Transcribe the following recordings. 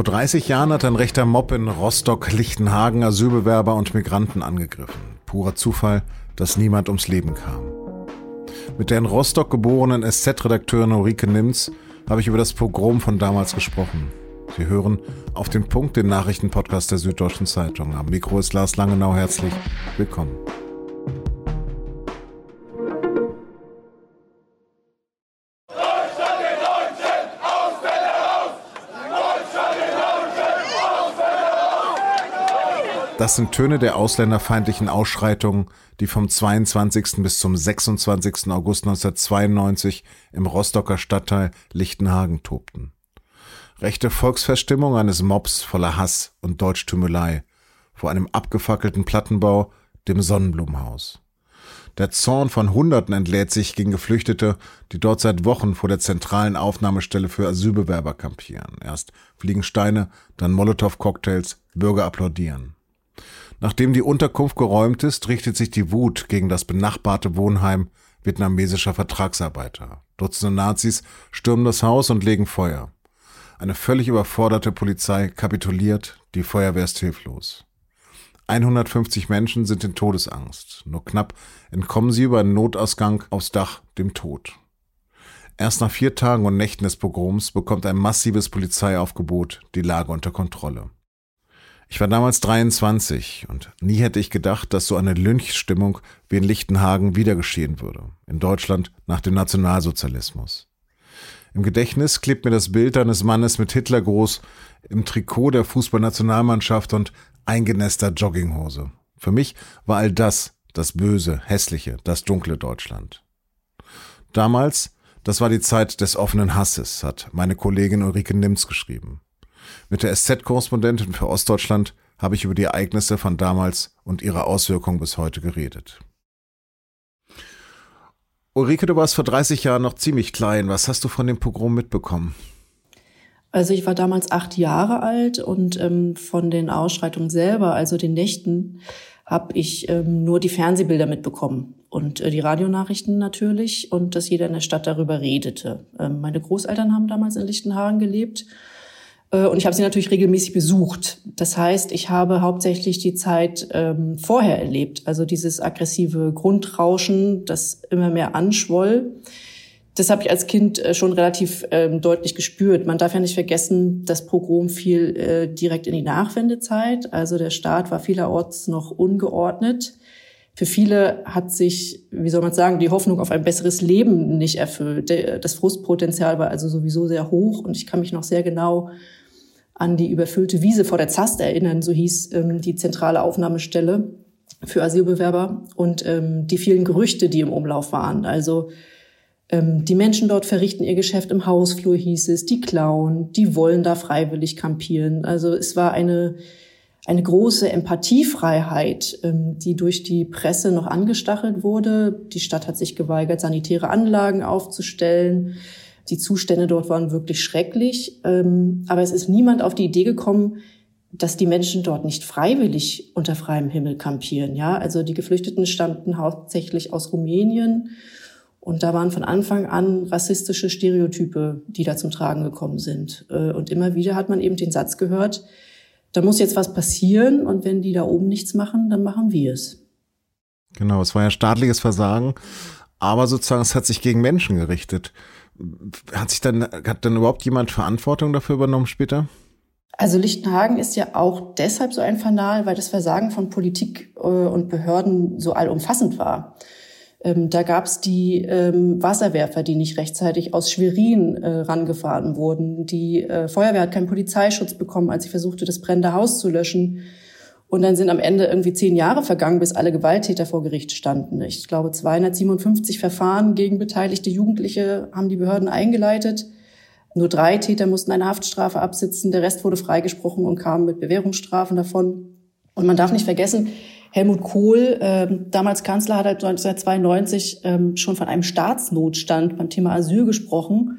Vor 30 Jahren hat ein rechter Mob in Rostock-Lichtenhagen Asylbewerber und Migranten angegriffen. Purer Zufall, dass niemand ums Leben kam. Mit der in Rostock geborenen SZ-Redakteurin Ulrike Nimz habe ich über das Pogrom von damals gesprochen. Sie hören auf den Punkt den Nachrichtenpodcast der Süddeutschen Zeitung. Am Mikro ist Lars Langenau. Herzlich willkommen. Das sind Töne der ausländerfeindlichen Ausschreitungen, die vom 22. bis zum 26. August 1992 im Rostocker Stadtteil Lichtenhagen tobten. Rechte Volksverstimmung eines Mobs voller Hass und Deutschtümelei vor einem abgefackelten Plattenbau, dem Sonnenblumenhaus. Der Zorn von Hunderten entlädt sich gegen Geflüchtete, die dort seit Wochen vor der zentralen Aufnahmestelle für Asylbewerber kampieren. Erst fliegen Steine, dann Molotow-Cocktails, Bürger applaudieren. Nachdem die Unterkunft geräumt ist, richtet sich die Wut gegen das benachbarte Wohnheim vietnamesischer Vertragsarbeiter. Dutzende Nazis stürmen das Haus und legen Feuer. Eine völlig überforderte Polizei kapituliert, die Feuerwehr ist hilflos. 150 Menschen sind in Todesangst. Nur knapp entkommen sie über einen Notausgang aufs Dach dem Tod. Erst nach vier Tagen und Nächten des Pogroms bekommt ein massives Polizeiaufgebot die Lage unter Kontrolle. Ich war damals 23 und nie hätte ich gedacht, dass so eine Lynchstimmung wie in Lichtenhagen wieder geschehen würde. In Deutschland nach dem Nationalsozialismus. Im Gedächtnis klebt mir das Bild eines Mannes mit Hitlergruß im Trikot der Fußballnationalmannschaft und eingenäster Jogginghose. Für mich war all das das böse, hässliche, das dunkle Deutschland. Damals, das war die Zeit des offenen Hasses, hat meine Kollegin Ulrike Nimz geschrieben. Mit der SZ-Korrespondentin für Ostdeutschland habe ich über die Ereignisse von damals und ihre Auswirkungen bis heute geredet. Ulrike, du warst vor 30 Jahren noch ziemlich klein. Was hast du von dem Pogrom mitbekommen? Also ich war damals acht Jahre alt und ähm, von den Ausschreitungen selber, also den Nächten, habe ich ähm, nur die Fernsehbilder mitbekommen und äh, die Radionachrichten natürlich und dass jeder in der Stadt darüber redete. Ähm, meine Großeltern haben damals in Lichtenhagen gelebt und ich habe sie natürlich regelmäßig besucht. Das heißt, ich habe hauptsächlich die Zeit ähm, vorher erlebt. Also dieses aggressive Grundrauschen, das immer mehr anschwoll. Das habe ich als Kind äh, schon relativ ähm, deutlich gespürt. Man darf ja nicht vergessen, das Pogrom fiel äh, direkt in die Nachwendezeit. Also der Staat war vielerorts noch ungeordnet. Für viele hat sich, wie soll man sagen, die Hoffnung auf ein besseres Leben nicht erfüllt. Das Frustpotenzial war also sowieso sehr hoch und ich kann mich noch sehr genau an die überfüllte Wiese vor der Zast erinnern, so hieß ähm, die zentrale Aufnahmestelle für Asylbewerber und ähm, die vielen Gerüchte, die im Umlauf waren. Also ähm, die Menschen dort verrichten ihr Geschäft im Hausflur, hieß es, die klauen, die wollen da freiwillig kampieren. Also es war eine eine große Empathiefreiheit, ähm, die durch die Presse noch angestachelt wurde. Die Stadt hat sich geweigert, sanitäre Anlagen aufzustellen. Die Zustände dort waren wirklich schrecklich. Ähm, aber es ist niemand auf die Idee gekommen, dass die Menschen dort nicht freiwillig unter freiem Himmel kampieren. Ja, also die Geflüchteten stammten hauptsächlich aus Rumänien. Und da waren von Anfang an rassistische Stereotype, die da zum Tragen gekommen sind. Äh, und immer wieder hat man eben den Satz gehört, da muss jetzt was passieren und wenn die da oben nichts machen, dann machen wir es. Genau, es war ja staatliches Versagen, aber sozusagen es hat sich gegen Menschen gerichtet. Hat sich dann, hat dann überhaupt jemand Verantwortung dafür übernommen später? Also Lichtenhagen ist ja auch deshalb so ein Fanal, weil das Versagen von Politik äh, und Behörden so allumfassend war. Ähm, da gab es die ähm, Wasserwerfer, die nicht rechtzeitig aus Schwerin äh, rangefahren wurden. Die äh, Feuerwehr hat keinen Polizeischutz bekommen, als sie versuchte, das brennende Haus zu löschen. Und dann sind am Ende irgendwie zehn Jahre vergangen, bis alle Gewalttäter vor Gericht standen. Ich glaube, 257 Verfahren gegen beteiligte Jugendliche haben die Behörden eingeleitet. Nur drei Täter mussten eine Haftstrafe absitzen. Der Rest wurde freigesprochen und kam mit Bewährungsstrafen davon. Und man darf nicht vergessen, Helmut Kohl, äh, damals Kanzler, hat 1992 ähm, schon von einem Staatsnotstand beim Thema Asyl gesprochen.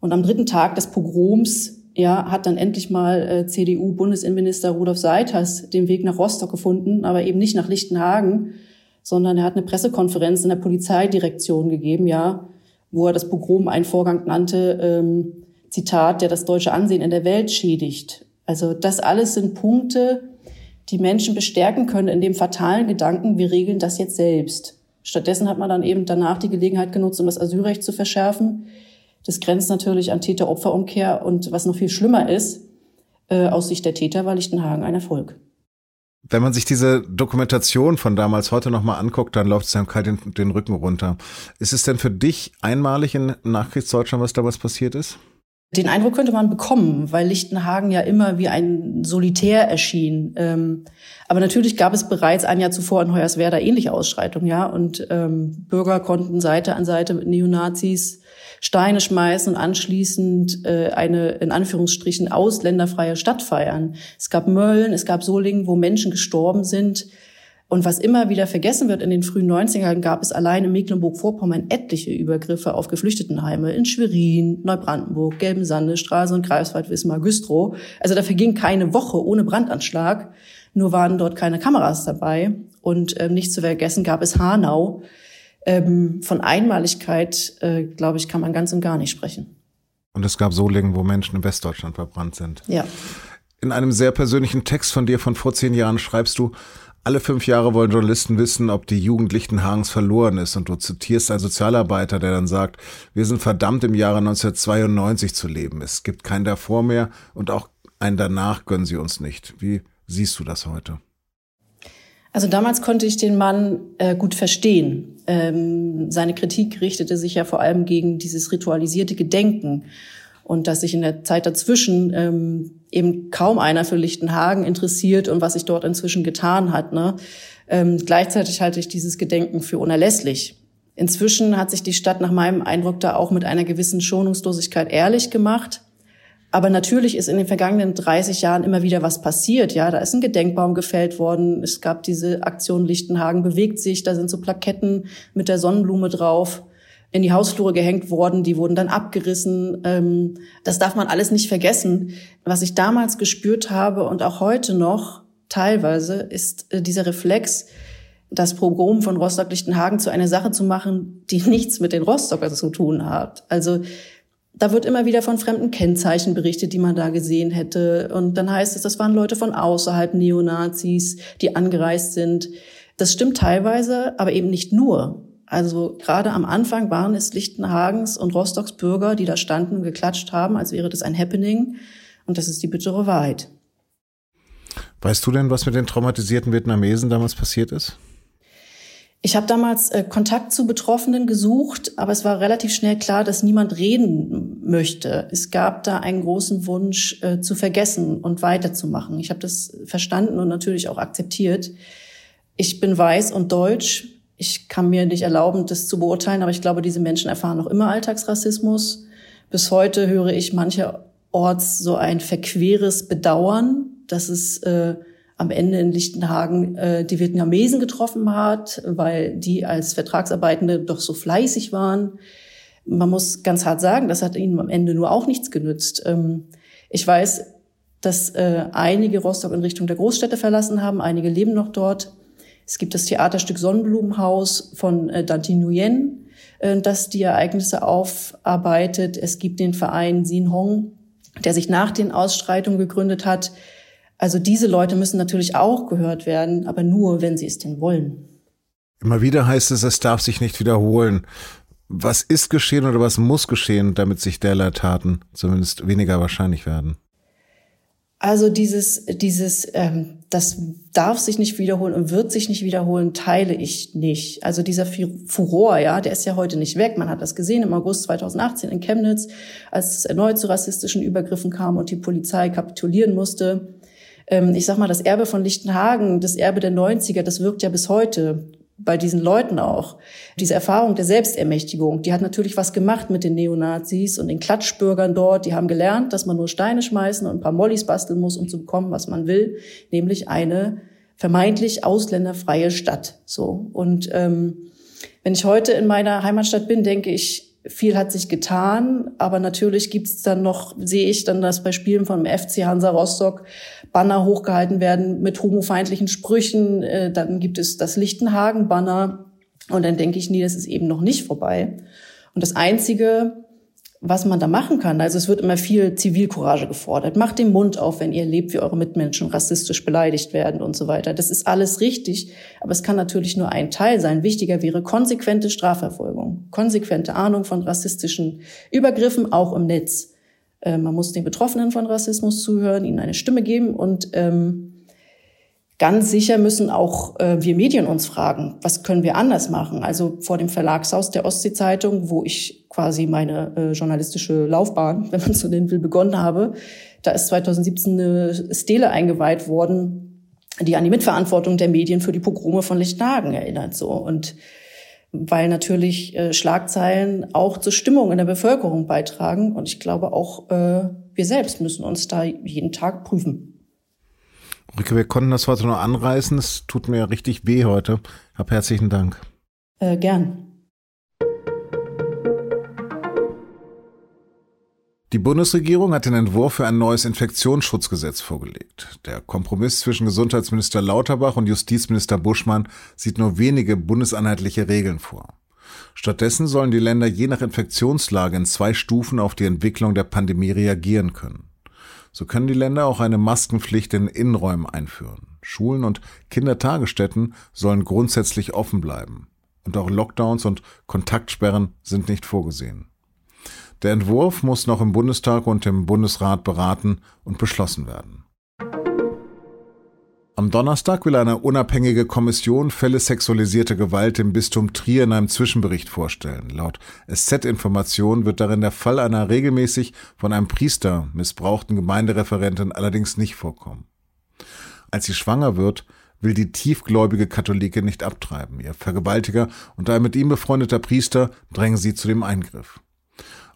Und am dritten Tag des Pogroms ja, hat dann endlich mal äh, CDU-Bundesinnenminister Rudolf Seiters den Weg nach Rostock gefunden, aber eben nicht nach Lichtenhagen, sondern er hat eine Pressekonferenz in der Polizeidirektion gegeben, ja, wo er das Pogrom einen Vorgang nannte, ähm, Zitat, der das deutsche Ansehen in der Welt schädigt. Also das alles sind Punkte, die Menschen bestärken können in dem fatalen Gedanken, wir regeln das jetzt selbst. Stattdessen hat man dann eben danach die Gelegenheit genutzt, um das Asylrecht zu verschärfen. Das grenzt natürlich an Täter-Opfer-Umkehr und was noch viel schlimmer ist, äh, aus Sicht der Täter war Lichtenhagen ein Erfolg. Wenn man sich diese Dokumentation von damals heute nochmal anguckt, dann läuft es einem kalt den, den Rücken runter. Ist es denn für dich einmalig in Nachkriegsdeutschland, was damals passiert ist? Den Eindruck könnte man bekommen, weil Lichtenhagen ja immer wie ein Solitär erschien. Ähm, aber natürlich gab es bereits ein Jahr zuvor in Hoyerswerda ähnliche Ausschreitungen, ja. Und ähm, Bürger konnten Seite an Seite mit Neonazis Steine schmeißen und anschließend äh, eine in Anführungsstrichen ausländerfreie Stadt feiern. Es gab Mölln, es gab Solingen, wo Menschen gestorben sind. Und was immer wieder vergessen wird, in den frühen 90ern gab es allein in Mecklenburg-Vorpommern etliche Übergriffe auf Geflüchtetenheime in Schwerin, Neubrandenburg, Gelbensande, Straße und Greifswald, Wismar, Güstrow. Also da verging keine Woche ohne Brandanschlag. Nur waren dort keine Kameras dabei. Und ähm, nicht zu vergessen gab es Hanau. Ähm, von Einmaligkeit, äh, glaube ich, kann man ganz und gar nicht sprechen. Und es gab Solingen, wo Menschen in Westdeutschland verbrannt sind. Ja. In einem sehr persönlichen Text von dir von vor zehn Jahren schreibst du, alle fünf Jahre wollen Journalisten wissen, ob die Jugend Lichtenhagens verloren ist. Und du zitierst einen Sozialarbeiter, der dann sagt, wir sind verdammt im Jahre 1992 zu leben. Es gibt kein davor mehr und auch ein danach gönnen sie uns nicht. Wie siehst du das heute? Also damals konnte ich den Mann äh, gut verstehen. Ähm, seine Kritik richtete sich ja vor allem gegen dieses ritualisierte Gedenken und dass sich in der Zeit dazwischen ähm, eben kaum einer für Lichtenhagen interessiert und was sich dort inzwischen getan hat. Ne? Ähm, gleichzeitig halte ich dieses Gedenken für unerlässlich. Inzwischen hat sich die Stadt nach meinem Eindruck da auch mit einer gewissen Schonungslosigkeit ehrlich gemacht. Aber natürlich ist in den vergangenen 30 Jahren immer wieder was passiert. Ja, da ist ein Gedenkbaum gefällt worden. Es gab diese Aktion Lichtenhagen bewegt sich. Da sind so Plaketten mit der Sonnenblume drauf in die Hausflure gehängt worden, die wurden dann abgerissen. Ähm, das darf man alles nicht vergessen. Was ich damals gespürt habe und auch heute noch teilweise ist äh, dieser Reflex, das Pogrom von Rostock-Lichtenhagen zu einer Sache zu machen, die nichts mit den Rostockern zu tun hat. Also da wird immer wieder von fremden Kennzeichen berichtet, die man da gesehen hätte. Und dann heißt es, das waren Leute von außerhalb Neonazis, die angereist sind. Das stimmt teilweise, aber eben nicht nur. Also gerade am Anfang waren es Lichtenhagens und Rostocks Bürger, die da standen und geklatscht haben, als wäre das ein Happening. Und das ist die bittere Wahrheit. Weißt du denn, was mit den traumatisierten Vietnamesen damals passiert ist? Ich habe damals äh, Kontakt zu Betroffenen gesucht, aber es war relativ schnell klar, dass niemand reden möchte. Es gab da einen großen Wunsch äh, zu vergessen und weiterzumachen. Ich habe das verstanden und natürlich auch akzeptiert. Ich bin weiß und deutsch ich kann mir nicht erlauben, das zu beurteilen, aber ich glaube, diese Menschen erfahren noch immer Alltagsrassismus. Bis heute höre ich mancherorts so ein verqueres Bedauern, dass es äh, am Ende in Lichtenhagen äh, die Vietnamesen getroffen hat, weil die als Vertragsarbeitende doch so fleißig waren. Man muss ganz hart sagen, das hat ihnen am Ende nur auch nichts genützt. Ähm, ich weiß, dass äh, einige Rostock in Richtung der Großstädte verlassen haben, einige leben noch dort. Es gibt das Theaterstück Sonnenblumenhaus von äh, Dante Nguyen, äh, das die Ereignisse aufarbeitet. Es gibt den Verein Sin Hong, der sich nach den Ausschreitungen gegründet hat. Also diese Leute müssen natürlich auch gehört werden, aber nur, wenn sie es denn wollen. Immer wieder heißt es, es darf sich nicht wiederholen. Was ist geschehen oder was muss geschehen, damit sich derlei Taten zumindest weniger wahrscheinlich werden? Also dieses, dieses, ähm, das darf sich nicht wiederholen und wird sich nicht wiederholen, teile ich nicht. Also dieser Furor, ja, der ist ja heute nicht weg. Man hat das gesehen im August 2018 in Chemnitz, als es erneut zu rassistischen Übergriffen kam und die Polizei kapitulieren musste. Ähm, ich sag mal, das Erbe von Lichtenhagen, das Erbe der 90er, das wirkt ja bis heute bei diesen Leuten auch. Diese Erfahrung der Selbstermächtigung, die hat natürlich was gemacht mit den Neonazis und den Klatschbürgern dort. Die haben gelernt, dass man nur Steine schmeißen und ein paar Mollys basteln muss, um zu bekommen, was man will, nämlich eine vermeintlich ausländerfreie Stadt. So und ähm, wenn ich heute in meiner Heimatstadt bin, denke ich, viel hat sich getan, aber natürlich gibt's dann noch, sehe ich dann, dass bei Spielen vom FC Hansa Rostock Banner hochgehalten werden mit homofeindlichen Sprüchen. Äh, dann gibt es das Lichtenhagen-Banner und dann denke ich, nee, das ist eben noch nicht vorbei. Und das Einzige, was man da machen kann. Also es wird immer viel Zivilcourage gefordert. Macht den Mund auf, wenn ihr lebt, wie eure Mitmenschen rassistisch beleidigt werden und so weiter. Das ist alles richtig, aber es kann natürlich nur ein Teil sein. Wichtiger wäre konsequente Strafverfolgung, konsequente Ahnung von rassistischen Übergriffen, auch im Netz. Äh, man muss den Betroffenen von Rassismus zuhören, ihnen eine Stimme geben und ähm, Ganz sicher müssen auch äh, wir Medien uns fragen, was können wir anders machen? Also vor dem Verlagshaus der Ostsee-Zeitung, wo ich quasi meine äh, journalistische Laufbahn, wenn man so nennen will, begonnen habe, da ist 2017 eine Stele eingeweiht worden, die an die Mitverantwortung der Medien für die Pogrome von Lichthagen erinnert. So und weil natürlich äh, Schlagzeilen auch zur Stimmung in der Bevölkerung beitragen und ich glaube auch äh, wir selbst müssen uns da jeden Tag prüfen. Rike, wir konnten das heute nur anreißen. Es tut mir richtig weh heute. Hab herzlichen Dank. Äh, gern. Die Bundesregierung hat den Entwurf für ein neues Infektionsschutzgesetz vorgelegt. Der Kompromiss zwischen Gesundheitsminister Lauterbach und Justizminister Buschmann sieht nur wenige bundeseinheitliche Regeln vor. Stattdessen sollen die Länder je nach Infektionslage in zwei Stufen auf die Entwicklung der Pandemie reagieren können. So können die Länder auch eine Maskenpflicht in Innenräumen einführen. Schulen und Kindertagesstätten sollen grundsätzlich offen bleiben. Und auch Lockdowns und Kontaktsperren sind nicht vorgesehen. Der Entwurf muss noch im Bundestag und im Bundesrat beraten und beschlossen werden. Am Donnerstag will eine unabhängige Kommission Fälle sexualisierter Gewalt im Bistum Trier in einem Zwischenbericht vorstellen. Laut SZ-Information wird darin der Fall einer regelmäßig von einem Priester missbrauchten Gemeindereferentin allerdings nicht vorkommen. Als sie schwanger wird, will die tiefgläubige Katholike nicht abtreiben. Ihr Vergewaltiger und ein mit ihm befreundeter Priester drängen sie zu dem Eingriff.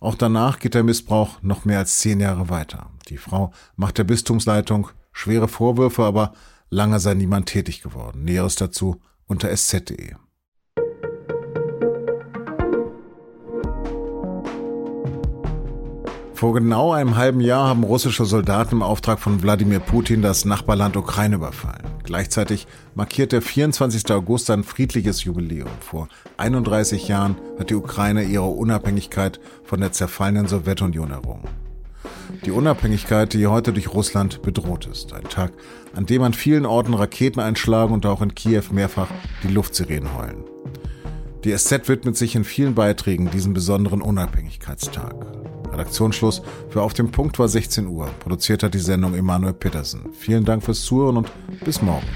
Auch danach geht der Missbrauch noch mehr als zehn Jahre weiter. Die Frau macht der Bistumsleitung schwere Vorwürfe, aber Lange sei niemand tätig geworden. Näheres dazu unter sz.de. Vor genau einem halben Jahr haben russische Soldaten im Auftrag von Wladimir Putin das Nachbarland Ukraine überfallen. Gleichzeitig markiert der 24. August ein friedliches Jubiläum. Vor 31 Jahren hat die Ukraine ihre Unabhängigkeit von der zerfallenen Sowjetunion errungen. Die Unabhängigkeit, die heute durch Russland bedroht ist. Ein Tag, an dem an vielen Orten Raketen einschlagen und auch in Kiew mehrfach die Luftsirenen heulen. Die SZ widmet sich in vielen Beiträgen diesem besonderen Unabhängigkeitstag. Redaktionsschluss für Auf dem Punkt war 16 Uhr. Produziert hat die Sendung Emanuel Petersen. Vielen Dank fürs Zuhören und bis morgen.